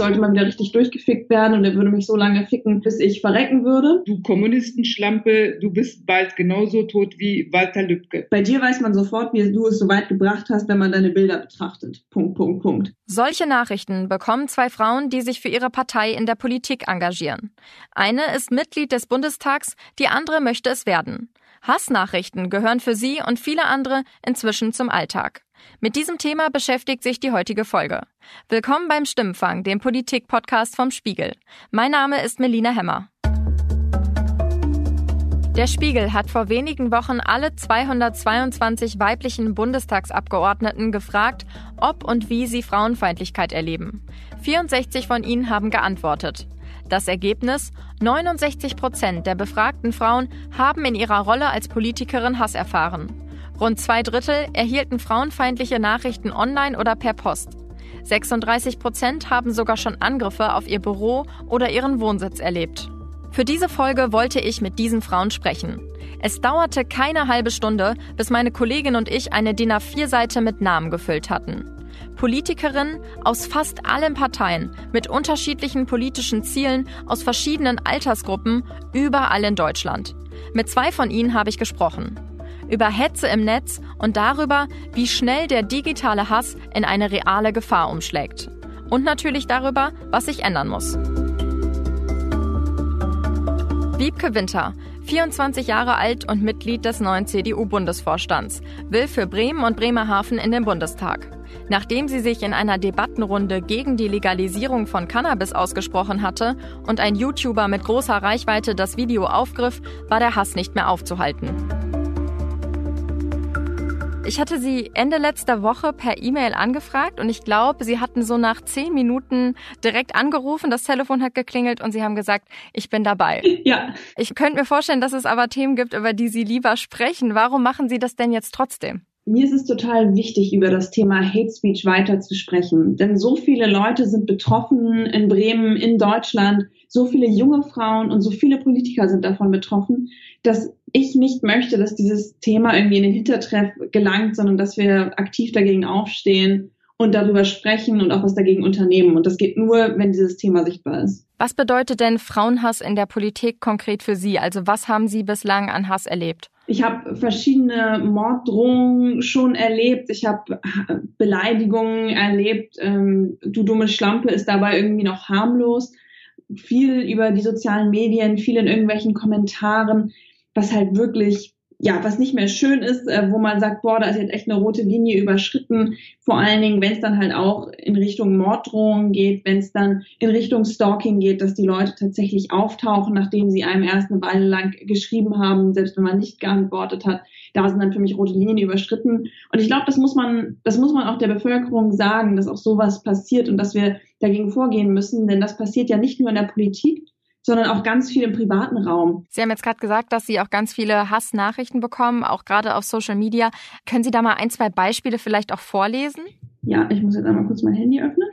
sollte mal wieder richtig durchgefickt werden und er würde mich so lange ficken, bis ich verrecken würde. Du Kommunistenschlampe, du bist bald genauso tot wie Walter Lübcke. Bei dir weiß man sofort, wie du es so weit gebracht hast, wenn man deine Bilder betrachtet. Punkt, Punkt, Punkt. Solche Nachrichten bekommen zwei Frauen, die sich für ihre Partei in der Politik engagieren. Eine ist Mitglied des Bundestags, die andere möchte es werden. Hassnachrichten gehören für sie und viele andere inzwischen zum Alltag. Mit diesem Thema beschäftigt sich die heutige Folge. Willkommen beim Stimmfang, dem Politik-Podcast vom Spiegel. Mein Name ist Melina Hemmer. Der Spiegel hat vor wenigen Wochen alle 222 weiblichen Bundestagsabgeordneten gefragt, ob und wie sie Frauenfeindlichkeit erleben. 64 von ihnen haben geantwortet. Das Ergebnis? 69 Prozent der befragten Frauen haben in ihrer Rolle als Politikerin Hass erfahren. Rund zwei Drittel erhielten frauenfeindliche Nachrichten online oder per Post. 36 Prozent haben sogar schon Angriffe auf ihr Büro oder ihren Wohnsitz erlebt. Für diese Folge wollte ich mit diesen Frauen sprechen. Es dauerte keine halbe Stunde, bis meine Kollegin und ich eine DIN A4-Seite mit Namen gefüllt hatten. Politikerinnen aus fast allen Parteien mit unterschiedlichen politischen Zielen aus verschiedenen Altersgruppen überall in Deutschland. Mit zwei von ihnen habe ich gesprochen. Über Hetze im Netz und darüber, wie schnell der digitale Hass in eine reale Gefahr umschlägt. Und natürlich darüber, was sich ändern muss. Wiebke Winter, 24 Jahre alt und Mitglied des neuen CDU-Bundesvorstands, will für Bremen und Bremerhaven in den Bundestag. Nachdem sie sich in einer Debattenrunde gegen die Legalisierung von Cannabis ausgesprochen hatte und ein YouTuber mit großer Reichweite das Video aufgriff, war der Hass nicht mehr aufzuhalten. Ich hatte sie Ende letzter Woche per E-Mail angefragt und ich glaube, sie hatten so nach zehn Minuten direkt angerufen, das Telefon hat geklingelt und sie haben gesagt, ich bin dabei. Ja. Ich könnte mir vorstellen, dass es aber Themen gibt, über die Sie lieber sprechen. Warum machen Sie das denn jetzt trotzdem? Mir ist es total wichtig, über das Thema Hate Speech weiter zu sprechen. Denn so viele Leute sind betroffen in Bremen, in Deutschland. So viele junge Frauen und so viele Politiker sind davon betroffen, dass ich nicht möchte, dass dieses Thema irgendwie in den Hintertreff gelangt, sondern dass wir aktiv dagegen aufstehen und darüber sprechen und auch was dagegen unternehmen. Und das geht nur, wenn dieses Thema sichtbar ist. Was bedeutet denn Frauenhass in der Politik konkret für Sie? Also was haben Sie bislang an Hass erlebt? Ich habe verschiedene Morddrohungen schon erlebt. Ich habe Beleidigungen erlebt. Ähm, du dumme Schlampe ist dabei irgendwie noch harmlos. Viel über die sozialen Medien, viel in irgendwelchen Kommentaren, was halt wirklich ja, was nicht mehr schön ist, äh, wo man sagt, boah, da ist jetzt echt eine rote Linie überschritten. Vor allen Dingen, wenn es dann halt auch in Richtung Morddrohungen geht, wenn es dann in Richtung Stalking geht, dass die Leute tatsächlich auftauchen, nachdem sie einem erst eine Weile lang geschrieben haben, selbst wenn man nicht geantwortet hat. Da sind dann für mich rote Linien überschritten. Und ich glaube, das muss man, das muss man auch der Bevölkerung sagen, dass auch sowas passiert und dass wir dagegen vorgehen müssen, denn das passiert ja nicht nur in der Politik, sondern auch ganz viel im privaten Raum. Sie haben jetzt gerade gesagt, dass Sie auch ganz viele Hassnachrichten bekommen, auch gerade auf Social Media. Können Sie da mal ein, zwei Beispiele vielleicht auch vorlesen? Ja, ich muss jetzt einmal kurz mein Handy öffnen.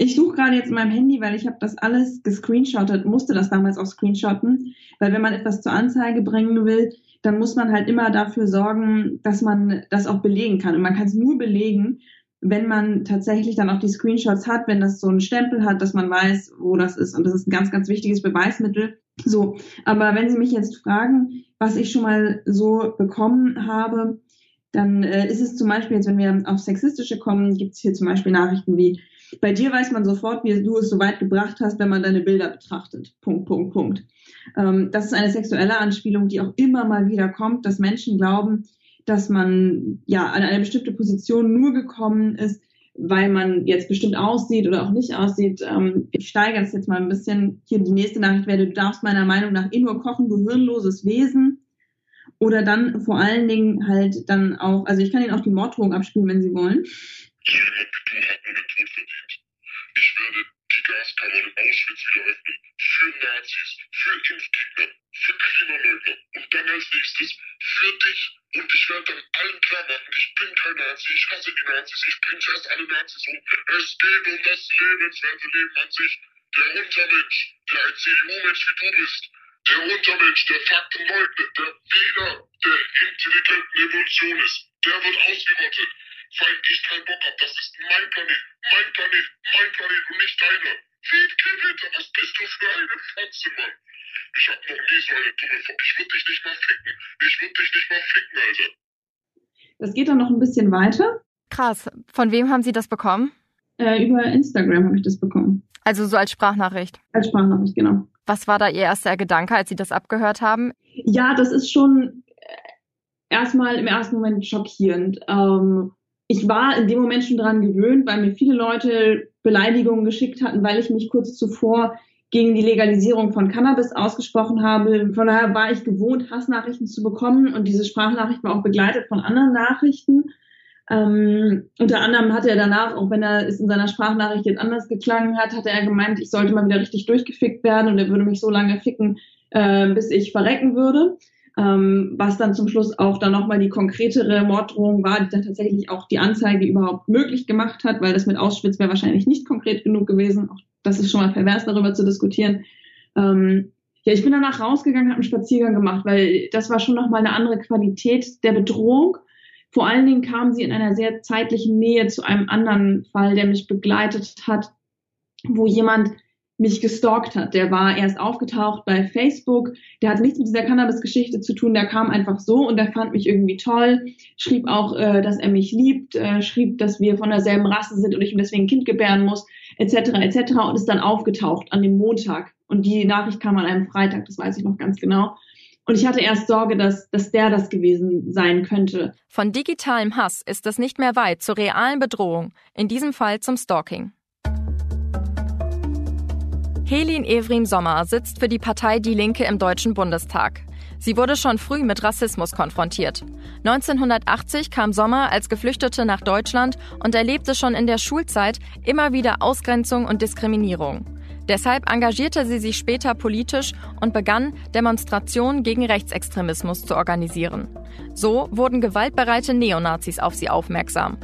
Ich suche gerade jetzt in meinem Handy, weil ich habe das alles gescreenshottet, musste das damals auch screenshotten, weil wenn man etwas zur Anzeige bringen will, dann muss man halt immer dafür sorgen, dass man das auch belegen kann. Und man kann es nur belegen, wenn man tatsächlich dann auch die Screenshots hat, wenn das so einen Stempel hat, dass man weiß, wo das ist. Und das ist ein ganz, ganz wichtiges Beweismittel. So, aber wenn Sie mich jetzt fragen, was ich schon mal so bekommen habe, dann äh, ist es zum Beispiel jetzt, wenn wir auf Sexistische kommen, gibt es hier zum Beispiel Nachrichten wie, bei dir weiß man sofort, wie du es so weit gebracht hast, wenn man deine Bilder betrachtet. Punkt, Punkt, Punkt. Ähm, das ist eine sexuelle Anspielung, die auch immer mal wieder kommt, dass Menschen glauben, dass man ja an eine bestimmte Position nur gekommen ist, weil man jetzt bestimmt aussieht oder auch nicht aussieht. Ähm, ich steigere das jetzt mal ein bisschen. Hier die nächste Nachricht wäre, du darfst meiner Meinung nach eh nur kochen, du hirnloses Wesen. Oder dann vor allen Dingen halt dann auch, also ich kann Ihnen auch die Morddrohung abspielen, wenn Sie wollen. Ich werde die Gaskammer in Auschwitz wieder öffnen. Für Nazis, für Impfgegner, für Klimaleugner. Und dann als nächstes für dich und ich werde dann allen klar machen, ich bin kein Nazi, ich hasse die Nazis, ich bringe fast alle Nazis um. Es geht um das lebenswerte Leben an sich. Der Untermensch, der ein CDU-Mensch wie du bist, der Untermensch, der Fakten leugnet, der Fehler der intelligenten Evolution ist, der wird ausgerottet. weil ich keinen Bock habe. Das ist mein Planet, mein Planet, mein Planet und nicht deiner. Fied Gewitter, was bist du für eine Fotze, Mann? Ich hab noch nie so eine dumme Fotze. Ich würd dich nicht mal ficken. Ich würd dich nicht mal ficken, Alter. Das geht dann noch ein bisschen weiter. Krass. Von wem haben Sie das bekommen? Äh, über Instagram habe ich das bekommen. Also so als Sprachnachricht. Als Sprachnachricht, genau. Was war da Ihr erster Gedanke, als Sie das abgehört haben? Ja, das ist schon äh, erstmal im ersten Moment schockierend. Ähm, ich war in dem Moment schon daran gewöhnt, weil mir viele Leute Beleidigungen geschickt hatten, weil ich mich kurz zuvor gegen die Legalisierung von Cannabis ausgesprochen habe. Von daher war ich gewohnt, Hassnachrichten zu bekommen und diese Sprachnachricht war auch begleitet von anderen Nachrichten. Ähm, unter anderem hat er danach, auch wenn er es in seiner Sprachnachricht jetzt anders geklangen hat, hat er gemeint, ich sollte mal wieder richtig durchgefickt werden und er würde mich so lange ficken, äh, bis ich verrecken würde. Ähm, was dann zum Schluss auch dann nochmal die konkretere Morddrohung war, die dann tatsächlich auch die Anzeige überhaupt möglich gemacht hat, weil das mit Auschwitz wäre wahrscheinlich nicht konkret genug gewesen. Auch das ist schon mal pervers, darüber zu diskutieren. Ähm, ja, ich bin danach rausgegangen, habe einen Spaziergang gemacht, weil das war schon nochmal eine andere Qualität der Bedrohung vor allen Dingen kam sie in einer sehr zeitlichen Nähe zu einem anderen Fall, der mich begleitet hat, wo jemand mich gestalkt hat. Der war erst aufgetaucht bei Facebook. Der hat nichts mit dieser Cannabis-Geschichte zu tun. Der kam einfach so und der fand mich irgendwie toll. Schrieb auch, äh, dass er mich liebt. Äh, schrieb, dass wir von derselben Rasse sind und ich ihm deswegen ein Kind gebären muss, etc. etc. Und ist dann aufgetaucht an dem Montag. Und die Nachricht kam an einem Freitag. Das weiß ich noch ganz genau. Und ich hatte erst Sorge, dass, dass der das gewesen sein könnte. Von digitalem Hass ist es nicht mehr weit zur realen Bedrohung, in diesem Fall zum Stalking. Helin Evrim Sommer sitzt für die Partei Die Linke im Deutschen Bundestag. Sie wurde schon früh mit Rassismus konfrontiert. 1980 kam Sommer als Geflüchtete nach Deutschland und erlebte schon in der Schulzeit immer wieder Ausgrenzung und Diskriminierung. Deshalb engagierte sie sich später politisch und begann, Demonstrationen gegen Rechtsextremismus zu organisieren. So wurden gewaltbereite Neonazis auf sie aufmerksam.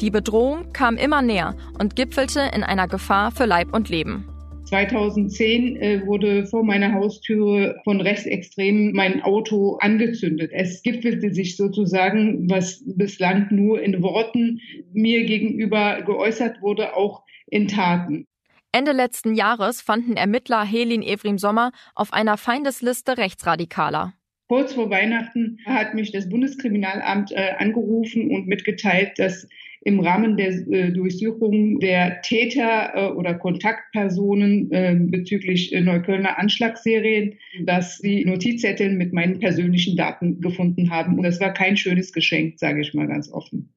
Die Bedrohung kam immer näher und gipfelte in einer Gefahr für Leib und Leben. 2010 äh, wurde vor meiner Haustüre von Rechtsextremen mein Auto angezündet. Es gipfelte sich sozusagen, was bislang nur in Worten mir gegenüber geäußert wurde, auch in Taten. Ende letzten Jahres fanden Ermittler Helin Evrim Sommer auf einer Feindesliste Rechtsradikaler. Kurz vor Weihnachten hat mich das Bundeskriminalamt äh, angerufen und mitgeteilt, dass im Rahmen der äh, Durchsuchung der Täter äh, oder Kontaktpersonen äh, bezüglich äh, Neuköllner Anschlagsserien, dass sie Notizzettel mit meinen persönlichen Daten gefunden haben. Und das war kein schönes Geschenk, sage ich mal ganz offen.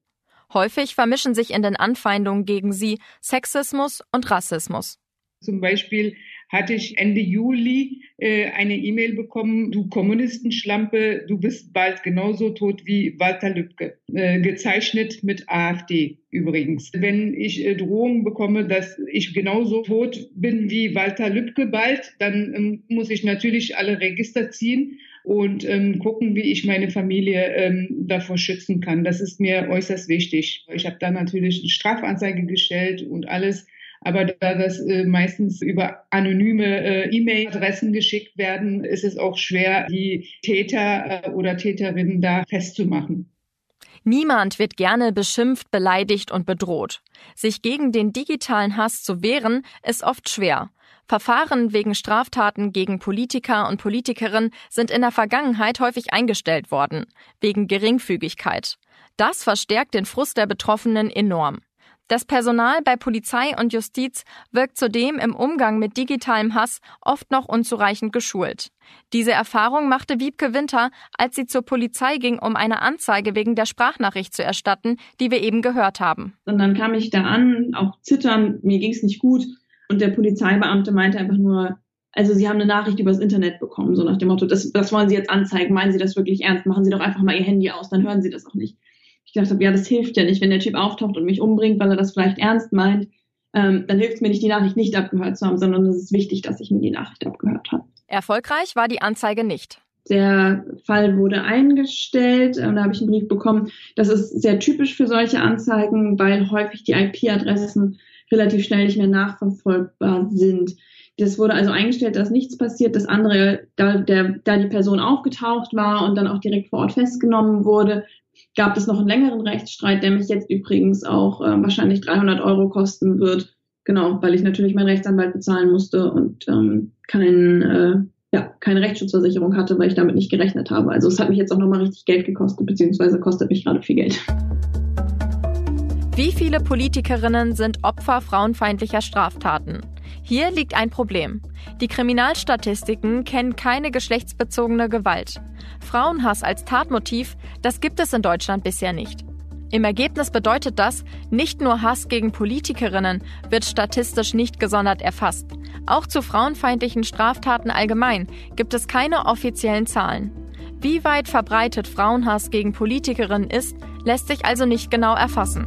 Häufig vermischen sich in den Anfeindungen gegen sie Sexismus und Rassismus. Zum Beispiel hatte ich Ende Juli äh, eine E-Mail bekommen, du Kommunistenschlampe, du bist bald genauso tot wie Walter Lübcke. Äh, gezeichnet mit AfD übrigens. Wenn ich äh, Drohungen bekomme, dass ich genauso tot bin wie Walter Lübcke bald, dann ähm, muss ich natürlich alle Register ziehen und ähm, gucken, wie ich meine Familie ähm, davor schützen kann. Das ist mir äußerst wichtig. Ich habe da natürlich eine Strafanzeige gestellt und alles. Aber da das äh, meistens über anonyme äh, E-Mail-Adressen geschickt werden, ist es auch schwer, die Täter äh, oder Täterinnen da festzumachen. Niemand wird gerne beschimpft, beleidigt und bedroht. Sich gegen den digitalen Hass zu wehren, ist oft schwer. Verfahren wegen Straftaten gegen Politiker und Politikerinnen sind in der Vergangenheit häufig eingestellt worden, wegen Geringfügigkeit. Das verstärkt den Frust der Betroffenen enorm. Das Personal bei Polizei und Justiz wirkt zudem im Umgang mit digitalem Hass oft noch unzureichend geschult. Diese Erfahrung machte Wiebke Winter, als sie zur Polizei ging, um eine Anzeige wegen der Sprachnachricht zu erstatten, die wir eben gehört haben. Und dann kam ich da an, auch zittern, mir ging es nicht gut. Und der Polizeibeamte meinte einfach nur, also Sie haben eine Nachricht übers Internet bekommen, so nach dem Motto, das, das wollen Sie jetzt anzeigen, meinen Sie das wirklich ernst, machen Sie doch einfach mal Ihr Handy aus, dann hören Sie das auch nicht ich gedacht habe, ja, das hilft ja nicht, wenn der Typ auftaucht und mich umbringt, weil er das vielleicht ernst meint, ähm, dann hilft es mir nicht, die Nachricht nicht abgehört zu haben, sondern es ist wichtig, dass ich mir die Nachricht abgehört habe. Erfolgreich war die Anzeige nicht. Der Fall wurde eingestellt und da habe ich einen Brief bekommen. Das ist sehr typisch für solche Anzeigen, weil häufig die IP-Adressen relativ schnell nicht mehr nachverfolgbar sind. Das wurde also eingestellt, dass nichts passiert. Das andere, da, der, da die Person aufgetaucht war und dann auch direkt vor Ort festgenommen wurde, gab es noch einen längeren Rechtsstreit, der mich jetzt übrigens auch äh, wahrscheinlich 300 Euro kosten wird. Genau, weil ich natürlich meinen Rechtsanwalt bezahlen musste und ähm, kein, äh, ja, keine Rechtsschutzversicherung hatte, weil ich damit nicht gerechnet habe. Also es hat mich jetzt auch nochmal richtig Geld gekostet, beziehungsweise kostet mich gerade viel Geld. Wie viele Politikerinnen sind Opfer frauenfeindlicher Straftaten? Hier liegt ein Problem. Die Kriminalstatistiken kennen keine geschlechtsbezogene Gewalt. Frauenhass als Tatmotiv, das gibt es in Deutschland bisher nicht. Im Ergebnis bedeutet das, nicht nur Hass gegen Politikerinnen wird statistisch nicht gesondert erfasst. Auch zu frauenfeindlichen Straftaten allgemein gibt es keine offiziellen Zahlen. Wie weit verbreitet Frauenhass gegen Politikerinnen ist, lässt sich also nicht genau erfassen.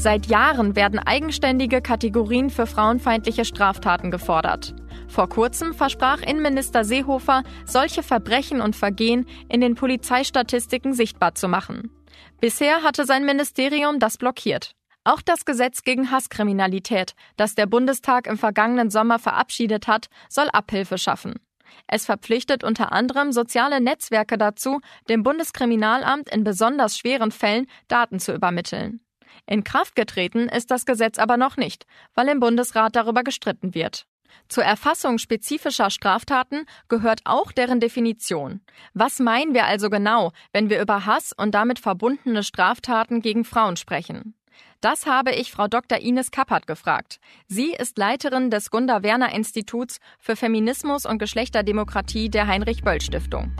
Seit Jahren werden eigenständige Kategorien für frauenfeindliche Straftaten gefordert. Vor kurzem versprach Innenminister Seehofer, solche Verbrechen und Vergehen in den Polizeistatistiken sichtbar zu machen. Bisher hatte sein Ministerium das blockiert. Auch das Gesetz gegen Hasskriminalität, das der Bundestag im vergangenen Sommer verabschiedet hat, soll Abhilfe schaffen. Es verpflichtet unter anderem soziale Netzwerke dazu, dem Bundeskriminalamt in besonders schweren Fällen Daten zu übermitteln. In Kraft getreten ist das Gesetz aber noch nicht, weil im Bundesrat darüber gestritten wird. Zur Erfassung spezifischer Straftaten gehört auch deren Definition. Was meinen wir also genau, wenn wir über Hass und damit verbundene Straftaten gegen Frauen sprechen? Das habe ich Frau Dr. Ines Kappert gefragt. Sie ist Leiterin des Gunda Werner Instituts für Feminismus und Geschlechterdemokratie der Heinrich Böll Stiftung.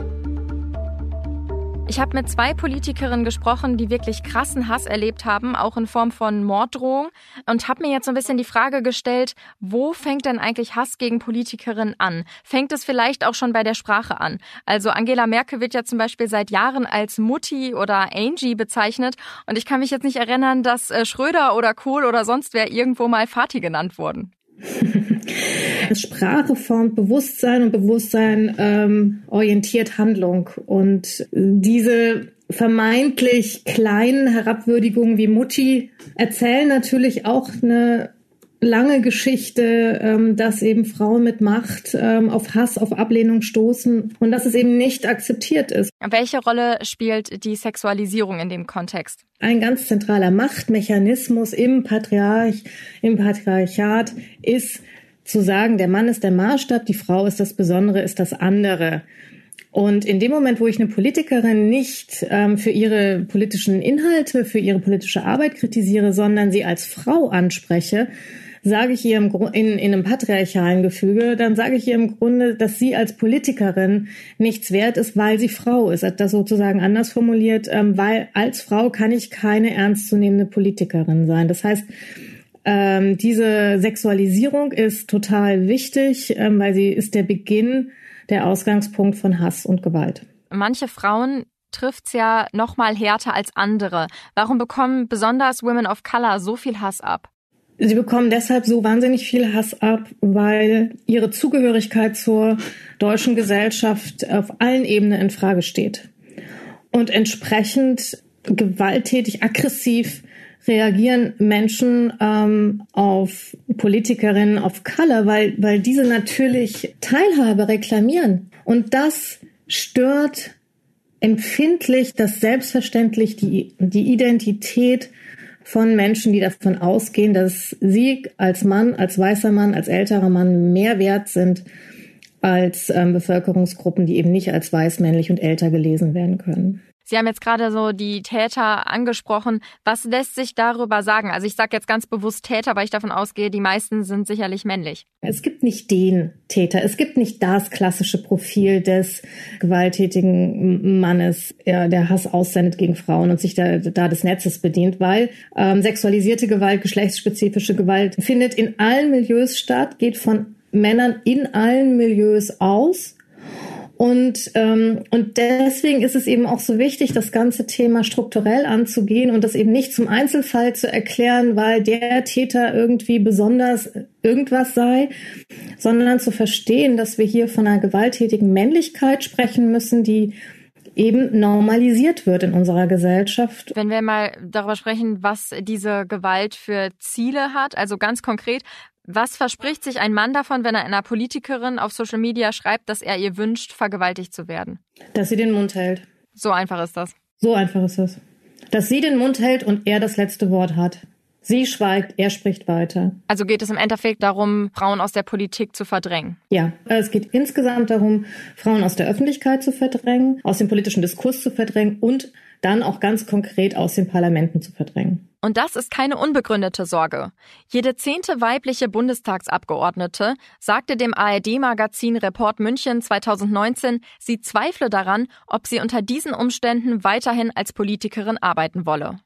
Ich habe mit zwei Politikerinnen gesprochen, die wirklich krassen Hass erlebt haben, auch in Form von Morddrohung. Und habe mir jetzt so ein bisschen die Frage gestellt, wo fängt denn eigentlich Hass gegen Politikerinnen an? Fängt es vielleicht auch schon bei der Sprache an? Also Angela Merkel wird ja zum Beispiel seit Jahren als Mutti oder Angie bezeichnet. Und ich kann mich jetzt nicht erinnern, dass äh, Schröder oder Kohl oder sonst wer irgendwo mal Fati genannt wurden. Sprache formt Bewusstsein und Bewusstsein ähm, orientiert Handlung. Und diese vermeintlich kleinen Herabwürdigungen wie Mutti erzählen natürlich auch eine lange Geschichte, ähm, dass eben Frauen mit Macht ähm, auf Hass, auf Ablehnung stoßen und dass es eben nicht akzeptiert ist. Welche Rolle spielt die Sexualisierung in dem Kontext? Ein ganz zentraler Machtmechanismus im Patriarch, im Patriarchat ist zu sagen, der Mann ist der Maßstab, die Frau ist das Besondere, ist das andere. Und in dem Moment, wo ich eine Politikerin nicht ähm, für ihre politischen Inhalte, für ihre politische Arbeit kritisiere, sondern sie als Frau anspreche, sage ich ihr im in, in einem patriarchalen Gefüge, dann sage ich ihr im Grunde, dass sie als Politikerin nichts wert ist, weil sie Frau ist. Das sozusagen anders formuliert, ähm, weil als Frau kann ich keine ernstzunehmende Politikerin sein. Das heißt, ähm, diese Sexualisierung ist total wichtig, ähm, weil sie ist der Beginn, der Ausgangspunkt von Hass und Gewalt. Manche Frauen trifft's ja noch mal härter als andere. Warum bekommen besonders Women of Color so viel Hass ab? Sie bekommen deshalb so wahnsinnig viel Hass ab, weil ihre Zugehörigkeit zur deutschen Gesellschaft auf allen Ebenen in Frage steht. Und entsprechend gewalttätig, aggressiv reagieren Menschen ähm, auf Politikerinnen of Color, weil, weil diese natürlich Teilhabe reklamieren. Und das stört empfindlich, das selbstverständlich die, die Identität von Menschen, die davon ausgehen, dass sie als Mann, als weißer Mann, als älterer Mann mehr wert sind als ähm, Bevölkerungsgruppen, die eben nicht als weiß, männlich und älter gelesen werden können. Sie haben jetzt gerade so die Täter angesprochen. Was lässt sich darüber sagen? Also ich sage jetzt ganz bewusst Täter, weil ich davon ausgehe, die meisten sind sicherlich männlich. Es gibt nicht den Täter. Es gibt nicht das klassische Profil des gewalttätigen Mannes, der Hass aussendet gegen Frauen und sich da, da des Netzes bedient, weil ähm, sexualisierte Gewalt, geschlechtsspezifische Gewalt findet in allen Milieus statt, geht von Männern in allen Milieus aus und, ähm, und deswegen ist es eben auch so wichtig, das ganze Thema strukturell anzugehen und das eben nicht zum Einzelfall zu erklären, weil der Täter irgendwie besonders irgendwas sei, sondern zu verstehen, dass wir hier von einer gewalttätigen Männlichkeit sprechen müssen, die eben normalisiert wird in unserer Gesellschaft. Wenn wir mal darüber sprechen, was diese Gewalt für Ziele hat, also ganz konkret, was verspricht sich ein Mann davon, wenn er einer Politikerin auf Social Media schreibt, dass er ihr wünscht, vergewaltigt zu werden? Dass sie den Mund hält. So einfach ist das. So einfach ist das. Dass sie den Mund hält und er das letzte Wort hat. Sie schweigt, er spricht weiter. Also geht es im Endeffekt darum, Frauen aus der Politik zu verdrängen? Ja, es geht insgesamt darum, Frauen aus der Öffentlichkeit zu verdrängen, aus dem politischen Diskurs zu verdrängen und dann auch ganz konkret aus den Parlamenten zu verdrängen. Und das ist keine unbegründete Sorge. Jede zehnte weibliche Bundestagsabgeordnete sagte dem ARD-Magazin Report München 2019, sie zweifle daran, ob sie unter diesen Umständen weiterhin als Politikerin arbeiten wolle.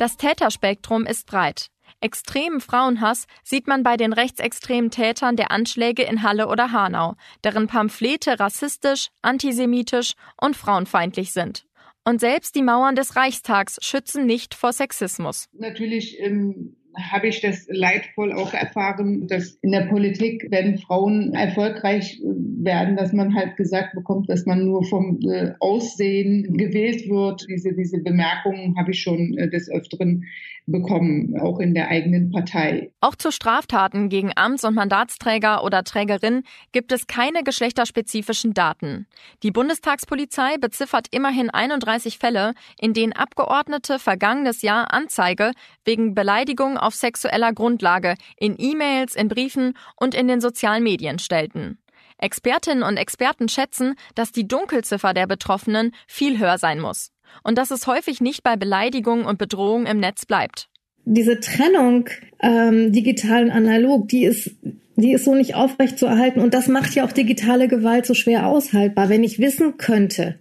Das Täterspektrum ist breit. Extremen Frauenhass sieht man bei den rechtsextremen Tätern der Anschläge in Halle oder Hanau, deren Pamphlete rassistisch, antisemitisch und frauenfeindlich sind. Und selbst die Mauern des Reichstags schützen nicht vor Sexismus. Natürlich ähm, habe ich das leidvoll auch erfahren, dass in der Politik, wenn Frauen erfolgreich werden, dass man halt gesagt bekommt, dass man nur vom äh, Aussehen gewählt wird. Diese, diese Bemerkungen habe ich schon äh, des Öfteren bekommen, auch in der eigenen Partei. Auch zu Straftaten gegen Amts- und Mandatsträger oder Trägerin gibt es keine geschlechterspezifischen Daten. Die Bundestagspolizei beziffert immerhin 31 Fälle, in denen Abgeordnete vergangenes Jahr Anzeige wegen Beleidigung auf sexueller Grundlage in E-Mails, in Briefen und in den sozialen Medien stellten. Expertinnen und Experten schätzen, dass die Dunkelziffer der Betroffenen viel höher sein muss und dass es häufig nicht bei Beleidigung und Bedrohung im Netz bleibt. Diese Trennung ähm, digital und analog, die ist, die ist so nicht aufrecht zu erhalten und das macht ja auch digitale Gewalt so schwer aushaltbar. Wenn ich wissen könnte,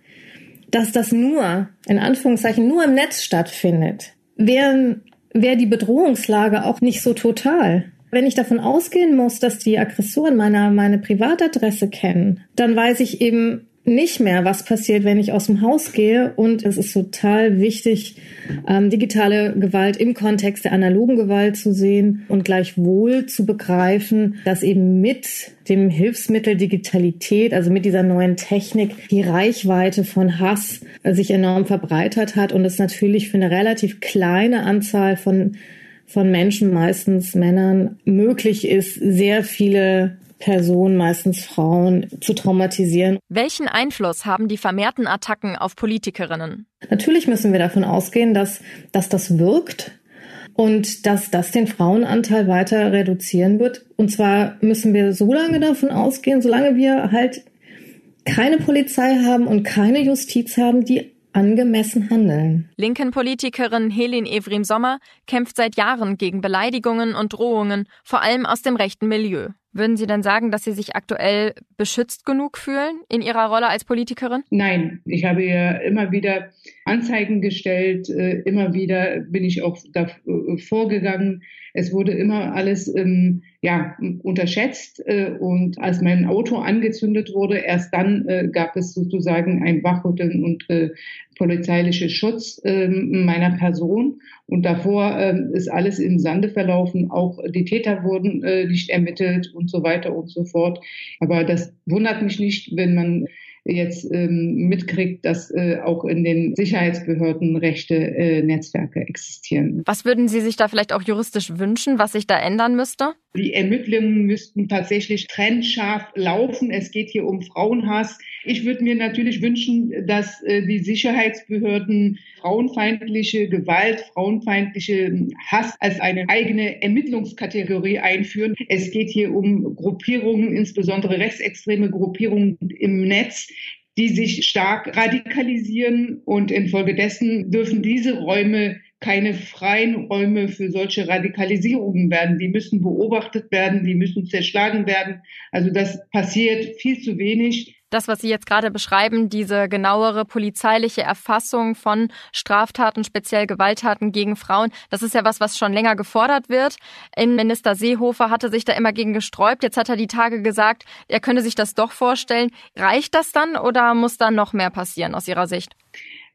dass das nur, in Anführungszeichen, nur im Netz stattfindet, wäre die Bedrohungslage auch nicht so total. Wenn ich davon ausgehen muss, dass die Aggressoren meiner, meine Privatadresse kennen, dann weiß ich eben nicht mehr, was passiert, wenn ich aus dem Haus gehe. Und es ist total wichtig, ähm, digitale Gewalt im Kontext der analogen Gewalt zu sehen und gleichwohl zu begreifen, dass eben mit dem Hilfsmittel Digitalität, also mit dieser neuen Technik, die Reichweite von Hass sich enorm verbreitert hat und es natürlich für eine relativ kleine Anzahl von von Menschen, meistens Männern, möglich ist, sehr viele Personen, meistens Frauen, zu traumatisieren. Welchen Einfluss haben die vermehrten Attacken auf Politikerinnen? Natürlich müssen wir davon ausgehen, dass, dass das wirkt und dass das den Frauenanteil weiter reduzieren wird. Und zwar müssen wir so lange davon ausgehen, solange wir halt keine Polizei haben und keine Justiz haben, die angemessen handeln. Linken Politikerin Helin Evrim Sommer kämpft seit Jahren gegen Beleidigungen und Drohungen, vor allem aus dem rechten Milieu. Würden Sie denn sagen, dass Sie sich aktuell beschützt genug fühlen in Ihrer Rolle als Politikerin? Nein, ich habe ja immer wieder Anzeigen gestellt, äh, immer wieder bin ich auch da äh, vorgegangen. Es wurde immer alles ähm, ja, unterschätzt äh, und als mein Auto angezündet wurde, erst dann gab es sozusagen ein Wachrütteln und polizeiliche Schutz äh, meiner Person und davor äh, ist alles im Sande verlaufen. Auch die Täter wurden nicht ermittelt und so weiter und so fort. Aber das wundert mich nicht, wenn man jetzt ähm, mitkriegt, dass äh, auch in den Sicherheitsbehörden rechte äh, Netzwerke existieren. Was würden Sie sich da vielleicht auch juristisch wünschen, was sich da ändern müsste? Die Ermittlungen müssten tatsächlich trennscharf laufen. Es geht hier um Frauenhass. Ich würde mir natürlich wünschen, dass äh, die Sicherheitsbehörden frauenfeindliche Gewalt, frauenfeindliche Hass als eine eigene Ermittlungskategorie einführen. Es geht hier um Gruppierungen, insbesondere rechtsextreme Gruppierungen im Netz, die sich stark radikalisieren und infolgedessen dürfen diese Räume keine freien Räume für solche Radikalisierungen werden. Die müssen beobachtet werden, die müssen zerschlagen werden. Also das passiert viel zu wenig. Das, was Sie jetzt gerade beschreiben, diese genauere polizeiliche Erfassung von Straftaten, speziell Gewalttaten gegen Frauen, das ist ja was, was schon länger gefordert wird. Innenminister Seehofer hatte sich da immer gegen gesträubt. Jetzt hat er die Tage gesagt, er könne sich das doch vorstellen. Reicht das dann oder muss da noch mehr passieren aus Ihrer Sicht?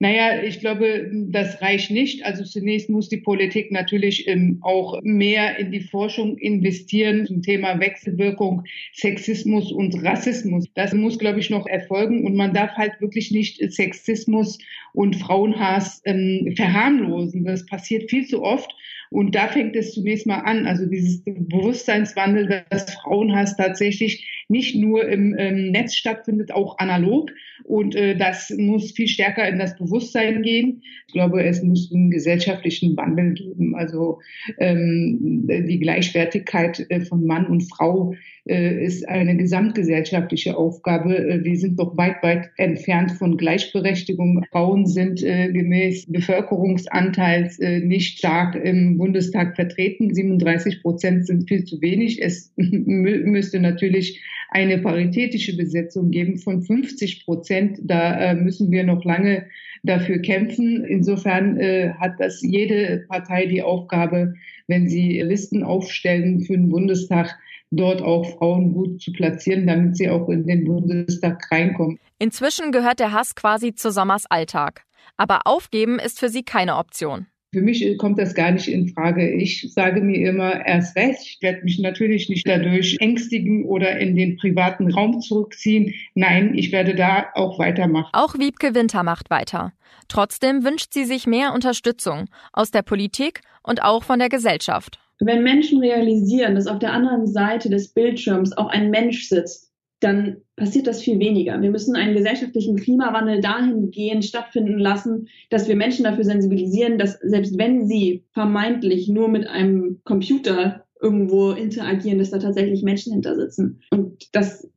Naja, ich glaube, das reicht nicht. Also zunächst muss die Politik natürlich ähm, auch mehr in die Forschung investieren zum Thema Wechselwirkung Sexismus und Rassismus. Das muss, glaube ich, noch erfolgen und man darf halt wirklich nicht Sexismus und Frauenhass ähm, verharmlosen. Das passiert viel zu oft und da fängt es zunächst mal an. Also dieses Bewusstseinswandel, dass Frauenhass tatsächlich nicht nur im, im Netz stattfindet, auch analog. Und äh, das muss viel stärker in das Bewusstsein gehen. Ich glaube, es muss einen gesellschaftlichen Wandel geben. Also ähm, die Gleichwertigkeit äh, von Mann und Frau äh, ist eine gesamtgesellschaftliche Aufgabe. Äh, wir sind doch weit, weit entfernt von Gleichberechtigung. Frauen sind äh, gemäß Bevölkerungsanteils äh, nicht stark im Bundestag vertreten. 37 Prozent sind viel zu wenig. Es müsste natürlich eine paritätische Besetzung geben von 50 Prozent. Da äh, müssen wir noch lange dafür kämpfen. Insofern äh, hat das jede Partei die Aufgabe, wenn sie Listen aufstellen für den Bundestag, dort auch Frauen gut zu platzieren, damit sie auch in den Bundestag reinkommen. Inzwischen gehört der Hass quasi zu Sommers Alltag. Aber aufgeben ist für sie keine Option. Für mich kommt das gar nicht in Frage. Ich sage mir immer erst recht. Ich werde mich natürlich nicht dadurch ängstigen oder in den privaten Raum zurückziehen. Nein, ich werde da auch weitermachen. Auch Wiebke Winter macht weiter. Trotzdem wünscht sie sich mehr Unterstützung aus der Politik und auch von der Gesellschaft. Wenn Menschen realisieren, dass auf der anderen Seite des Bildschirms auch ein Mensch sitzt, dann passiert das viel weniger. Wir müssen einen gesellschaftlichen Klimawandel dahingehend stattfinden lassen, dass wir Menschen dafür sensibilisieren, dass selbst wenn sie vermeintlich nur mit einem Computer irgendwo interagieren, dass da tatsächlich Menschen hinter sitzen. Und dass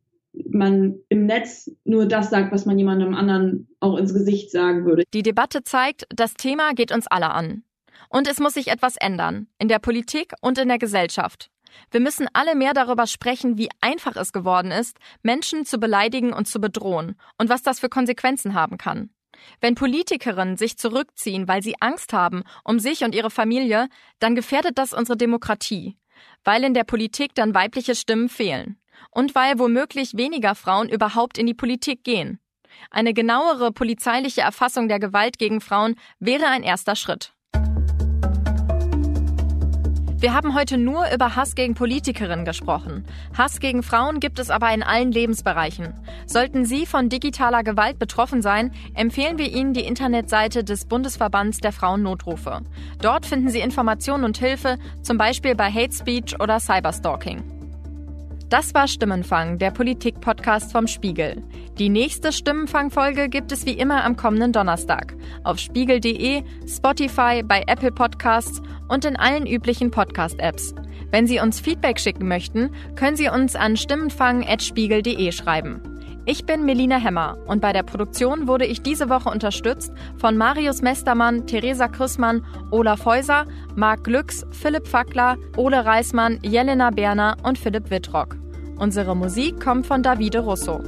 man im Netz nur das sagt, was man jemandem anderen auch ins Gesicht sagen würde. Die Debatte zeigt, das Thema geht uns alle an. Und es muss sich etwas ändern, in der Politik und in der Gesellschaft. Wir müssen alle mehr darüber sprechen, wie einfach es geworden ist, Menschen zu beleidigen und zu bedrohen und was das für Konsequenzen haben kann. Wenn Politikerinnen sich zurückziehen, weil sie Angst haben um sich und ihre Familie, dann gefährdet das unsere Demokratie, weil in der Politik dann weibliche Stimmen fehlen und weil womöglich weniger Frauen überhaupt in die Politik gehen. Eine genauere polizeiliche Erfassung der Gewalt gegen Frauen wäre ein erster Schritt. Wir haben heute nur über Hass gegen Politikerinnen gesprochen. Hass gegen Frauen gibt es aber in allen Lebensbereichen. Sollten Sie von digitaler Gewalt betroffen sein, empfehlen wir Ihnen die Internetseite des Bundesverbands der Frauennotrufe. Dort finden Sie Informationen und Hilfe, zum Beispiel bei Hate Speech oder Cyberstalking. Das war Stimmenfang, der Politik-Podcast vom Spiegel. Die nächste Stimmenfang-Folge gibt es wie immer am kommenden Donnerstag auf spiegel.de, Spotify, bei Apple Podcasts und in allen üblichen Podcast-Apps. Wenn Sie uns Feedback schicken möchten, können Sie uns an stimmenfang.spiegel.de schreiben. Ich bin Melina Hemmer und bei der Produktion wurde ich diese Woche unterstützt von Marius Mestermann, Theresa Krüssmann, Olaf Häuser, Marc Glücks, Philipp Fackler, Ole Reismann, Jelena Berner und Philipp Wittrock. Unsere Musik kommt von Davide Russo.